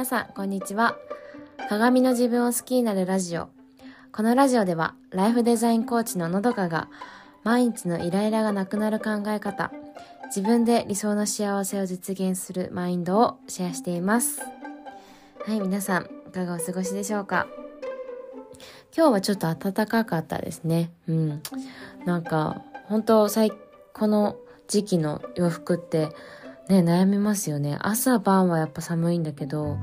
皆さん、こんにちは。鏡の自分を好きになるラジオ。このラジオでは、ライフデザインコーチののどかが、毎日のイライラがなくなる考え方、自分で理想の幸せを実現するマインドをシェアしています。はい、皆さん、いかがお過ごしでしょうか？今日はちょっと暖かかったですね。うん。なんか、本当最、この時期の洋服って、ね、悩みますよね。朝晩はやっぱ寒いんだけど、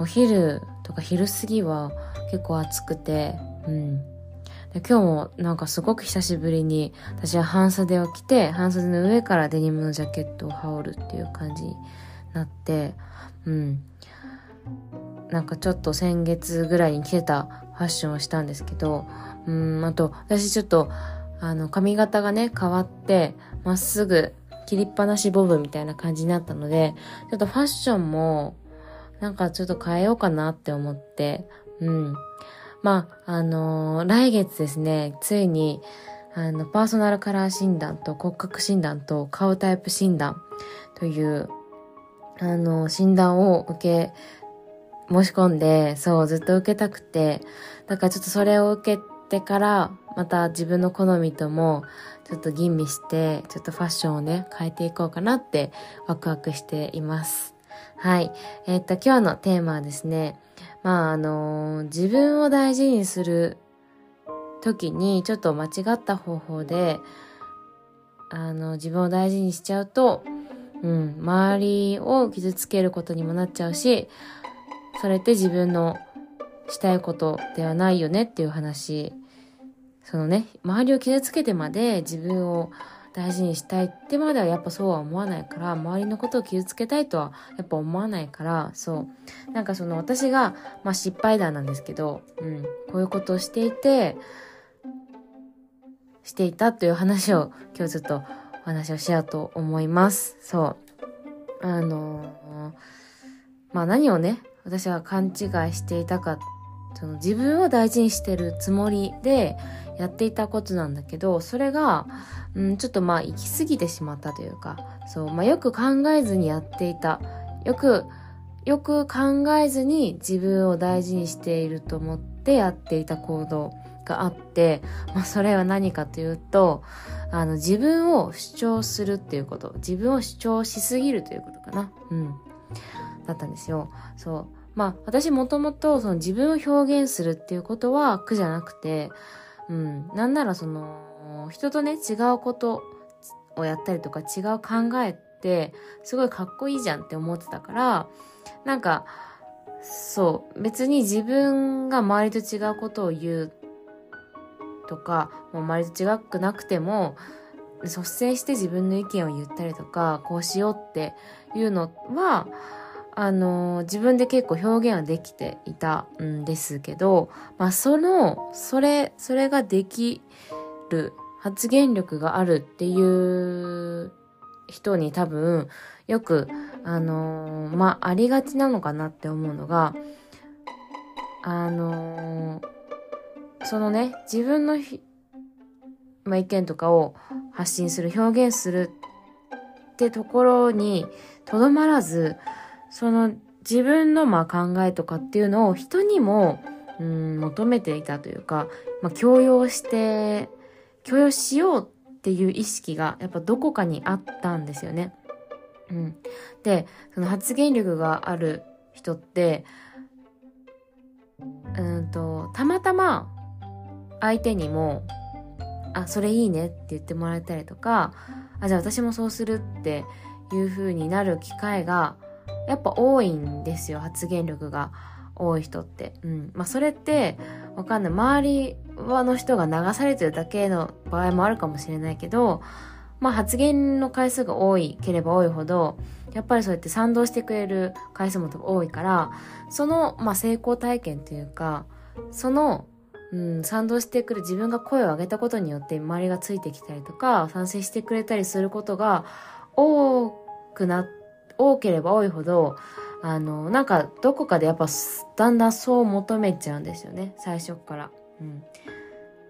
お昼とか昼過ぎは結構暑くて、うん。で今日もなんかすごく久しぶりに私は半袖を着て、半袖の上からデニムのジャケットを羽織るっていう感じになって、うん。なんかちょっと先月ぐらいに着てたファッションをしたんですけど、うん、あと私ちょっとあの髪型がね変わってまっすぐ切りっぱなしボブみたいな感じになったので、ちょっとファッションも、なんかちょっと変えようかなって思って、うん。まあ、あのー、来月ですね、ついに、あの、パーソナルカラー診断と骨格診断と顔タイプ診断という、あの、診断を受け、申し込んで、そう、ずっと受けたくて、だからちょっとそれを受けてから、また自分の好みとも、ちょっと吟味して、ちょっとファッションをね、変えていこうかなってワクワクしています。はい。えー、っと、今日のテーマはですね、まあ、あのー、自分を大事にする時に、ちょっと間違った方法で、あの、自分を大事にしちゃうと、うん、周りを傷つけることにもなっちゃうし、それって自分のしたいことではないよねっていう話そのね、周りを傷つけてまで自分を大事にしたいってまではやっぱそうは思わないから、周りのことを傷つけたいとはやっぱ思わないから、そう。なんかその私が、まあ失敗談なんですけど、うん、こういうことをしていて、していたという話を今日ちょっとお話をしようと思います。そう。あのー、まあ何をね、私は勘違いしていたか、その自分を大事にしてるつもりでやっていたことなんだけど、それが、うん、ちょっとまあ行き過ぎてしまったというか、そう、まあよく考えずにやっていた。よく、よく考えずに自分を大事にしていると思ってやっていた行動があって、まあそれは何かというと、あの自分を主張するっていうこと。自分を主張しすぎるということかな。うん。だったんですよ。そう。まあ私もともとその自分を表現するっていうことは苦じゃなくて、うん。なんならその、人とね、違うことをやったりとか違う考えって、すごいかっこいいじゃんって思ってたから、なんか、そう、別に自分が周りと違うことを言うとか、もう周りと違くなくても、率先して自分の意見を言ったりとか、こうしようっていうのは、あの、自分で結構表現はできていたんですけど、まあその、それ、それができる発言力があるっていう人に多分、よく、あのまあ、ありがちなのかなって思うのが、あのそのね、自分のまあ、意見とかを発信する、表現するってところにとどまらず、その自分のまあ考えとかっていうのを人にも、うん、求めていたというか、まあ、強要して、強要しようっていう意識がやっぱどこかにあったんですよね。うん。で、その発言力がある人って、うんと、たまたま相手にも、あ、それいいねって言ってもらえたりとか、あ、じゃあ私もそうするっていう風になる機会がやっぱ多いんですよ、発言力が多い人って。うん。まあそれって、わかんない。周りはの人が流されてるだけの場合もあるかもしれないけど、まあ発言の回数が多いければ多いほど、やっぱりそうやって賛同してくれる回数も多いから、その、まあ成功体験というか、その、うん、賛同してくる自分が声を上げたことによって周りがついてきたりとか、賛成してくれたりすることが多くなって多ければ多いほど、あの、なんかどこかでやっぱだんだんそう求めちゃうんですよね、最初から。うん。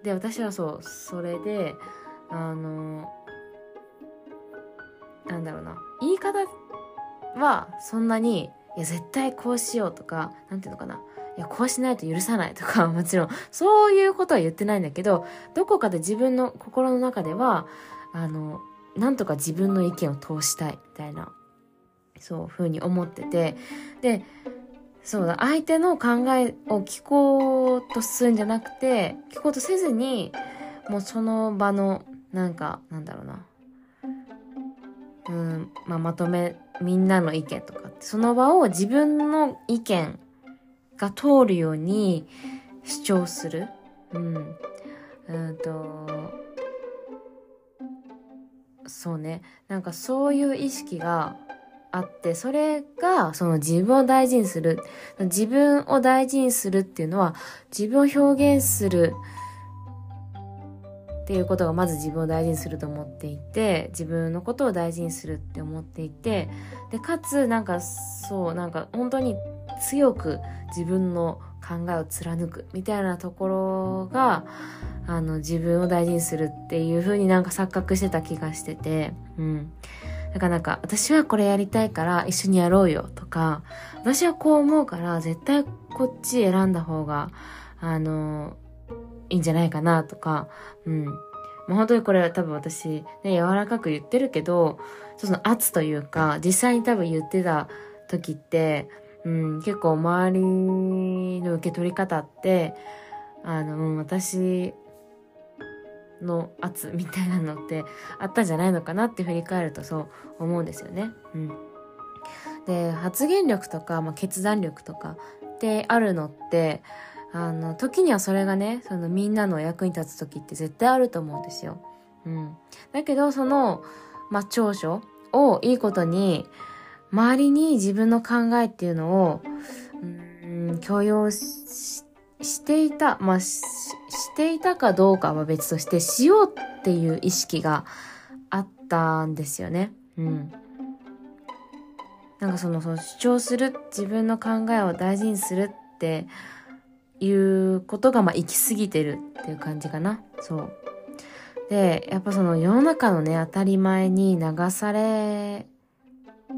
で、私はそう、それで、あの、なんだろうな、言い方はそんなにいや、絶対こうしようとか、なんていうのかな。いや、こうしないと許さないとか、もちろん、そういうことは言ってないんだけど、どこかで自分の心の中では、あの、なんとか自分の意見を通したい、みたいな、そう、ふうに思ってて、で、そうだ、相手の考えを聞こうとするんじゃなくて、聞こうとせずに、もうその場の、なんか、なんだろうな。うん、まあ、まとめ、みんなの意見とかその場を自分の意見が通るように主張する。うん。うんと、そうね。なんかそういう意識があって、それがその自分を大事にする。自分を大事にするっていうのは自分を表現するっていうことがまず自分を大事にすると思っていて、自分のことを大事にするって思っていて、で、かつなんかそう、なんか本当に強く自分の考えを貫くみたいなところが、あの、自分を大事にするっていう風になんか錯覚してた気がしてて、うん。だからなんか、私はこれやりたいから一緒にやろうよとか、私はこう思うから絶対こっち選んだ方が、あの、いいんじゃないかなとか、うん。もう本当にこれは多分私、ね、柔らかく言ってるけど、その圧というか、実際に多分言ってた時って、うん、結構周りの受け取り方って、あの、うん、私の圧みたいなのってあったんじゃないのかなって振り返るとそう思うんですよね。うん。で、発言力とか、まあ、決断力とかってあるのって、あの、時にはそれがね、そのみんなの役に立つ時って絶対あると思うんですよ。うん。だけど、その、まあ、長所をいいことに、周りに自分の考えっていうのを、うん、強要ししていた、まあし、していたかどうかは別として、しようっていう意識があったんですよね。うん。なんかその、その主張する、自分の考えを大事にするっていうことが、まあ、行き過ぎてるっていう感じかな。そう。で、やっぱその世の中のね、当たり前に流され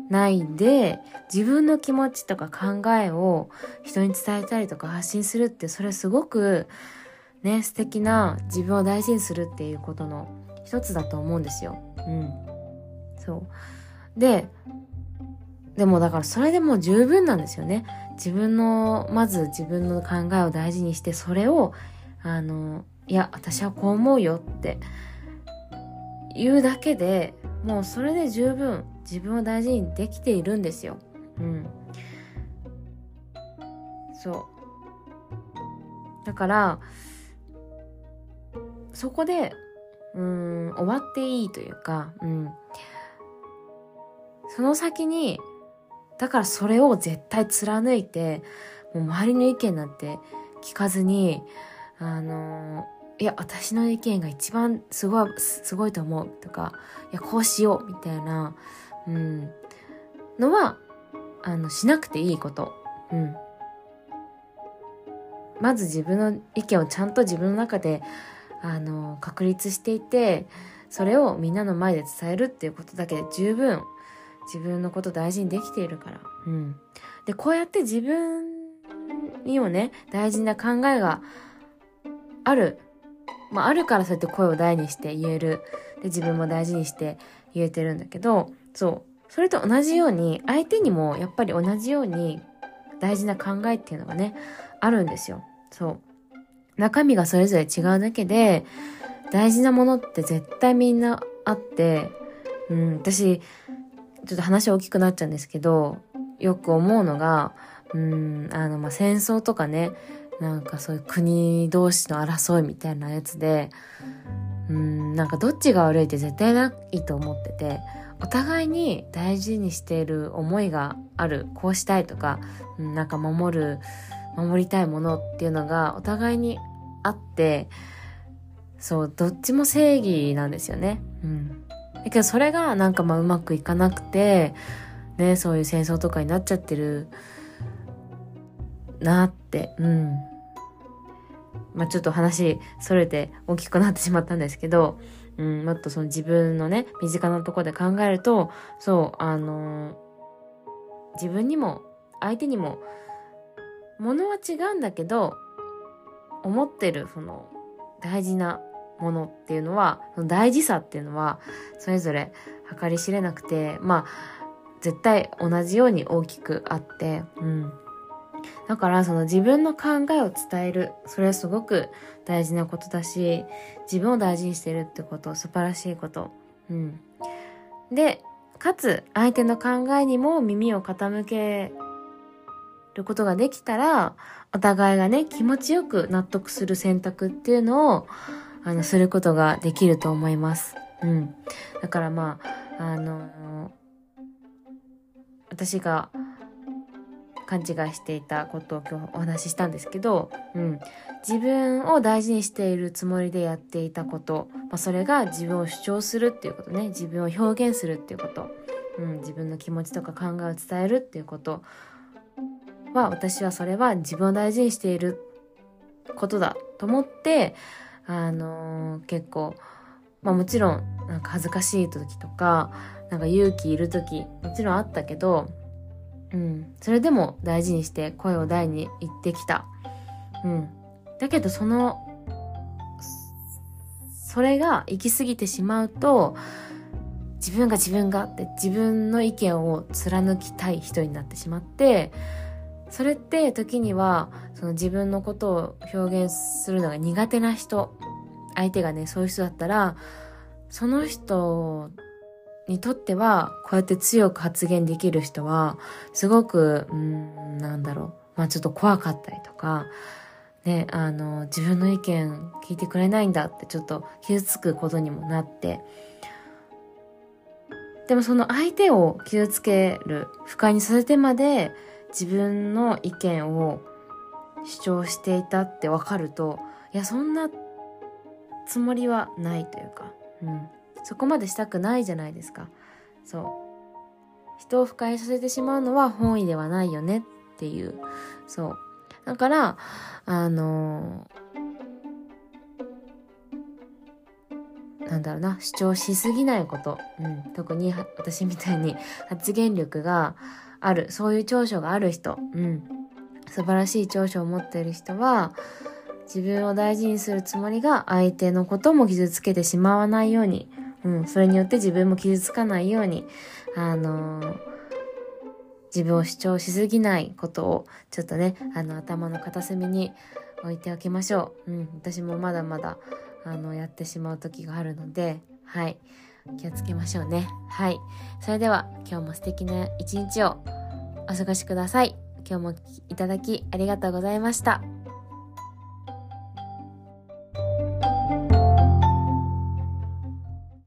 ないで、自分の気持ちとか考えを人に伝えたりとか発信するって、それすごくね、素敵な自分を大事にするっていうことの一つだと思うんですよ。うん。そう。で、でもだからそれでも十分なんですよね。自分の、まず自分の考えを大事にして、それを、あの、いや、私はこう思うよって言うだけでもうそれで十分自分を大事にできているんですよ。うん。そう。だから、そこで、うん、終わっていいというか、うん。その先に、だからそれを絶対貫いて、もう周りの意見なんて聞かずに、あのいや、私の意見が一番すごい、すごいと思うとか、いや、こうしようみたいな、うん、のは、あの、しなくていいこと。うん。まず自分の意見をちゃんと自分の中で、あの、確立していて、それをみんなの前で伝えるっていうことだけで十分自分のこと大事にできているから。うん。で、こうやって自分にもね、大事な考えがある。まあ、あるからそうやって声を大にして言える。で、自分も大事にして言えてるんだけど、そう。それと同じように、相手にもやっぱり同じように大事な考えっていうのがね、あるんですよ。そう。中身がそれぞれ違うだけで、大事なものって絶対みんなあって、うん、私、ちょっと話大きくなっちゃうんですけど、よく思うのが、うん、あの、まあ、戦争とかね、なんかそういう国同士の争いみたいなやつで、うん、なんかどっちが悪いって絶対ないと思ってて、お互いに大事にしている思いがある、こうしたいとか、うん、なんか守る、守りたいものっていうのがお互いにあって、そう、どっちも正義なんですよね。うん。だけどそれがなんかまあうまくいかなくて、ね、そういう戦争とかになっちゃってるなって、うん。まあちょっと話それて大きくなってしまったんですけど、うん、もっとその自分のね、身近なとこで考えると、そう、あのー、自分にも相手にも物は違うんだけど思ってるその大事なものっていうのはその大事さっていうのはそれぞれ計り知れなくてまあ絶対同じように大きくあってうん。だからその自分の考えを伝える。それはすごく大事なことだし自分を大事にしてるってこと素晴らしいこと。うん。でかつ相手の考えにも耳を傾けることができたらお互いがね気持ちよく納得する選択っていうのをあのすることができると思います。うん、だからまああの私が勘違いしていたことを今日お話ししたんですけど、うん、自分を大事にしているつもりでやっていたこと、まあ、それが自分を主張するっていうことね。自分を表現するっていうこと、うん、自分の気持ちとか考えを伝えるっていうこと。は私はそれは自分を大事にしていることだと思ってあのー、結構まあもちろんなんか恥ずかしい時とかなんか勇気いる時もちろんあったけどうん、それでも大事にして声を大に言ってきた。うん。だけどその、それが行き過ぎてしまうと、自分が自分がって自分の意見を貫きたい人になってしまって、それって時にはその自分のことを表現するのが苦手な人、相手がね、そういう人だったら、その人にとっては、こうやって強く発言できる人は、すごく、うん、なんだろう。まあちょっと怖かったりとか、ね、あの、自分の意見聞いてくれないんだってちょっと傷つくことにもなって、でもその相手を傷つける、不快にさせてまで自分の意見を主張していたって分かると、いや、そんなつもりはないというか、うん。そこまでしたくないじゃないですか。そう。人を不快させてしまうのは本意ではないよねっていう。そう。だからあのー、なんだろうな。主張しすぎないこと、うん、特に私みたいに発言力がある。そういう長所がある人、うん、素晴らしい長所を持っている人は自分を大事にするつもりが相手のことも傷つけてしまわないようにうん、それによって自分も傷つかないように、あのー、自分を主張しすぎないことを、ちょっとね、あの、頭の片隅に置いておきましょう。うん、私もまだまだ、あの、やってしまう時があるので、はい。気をつけましょうね。はい。それでは、今日も素敵な一日をお過ごしください。今日もいただきありがとうございました。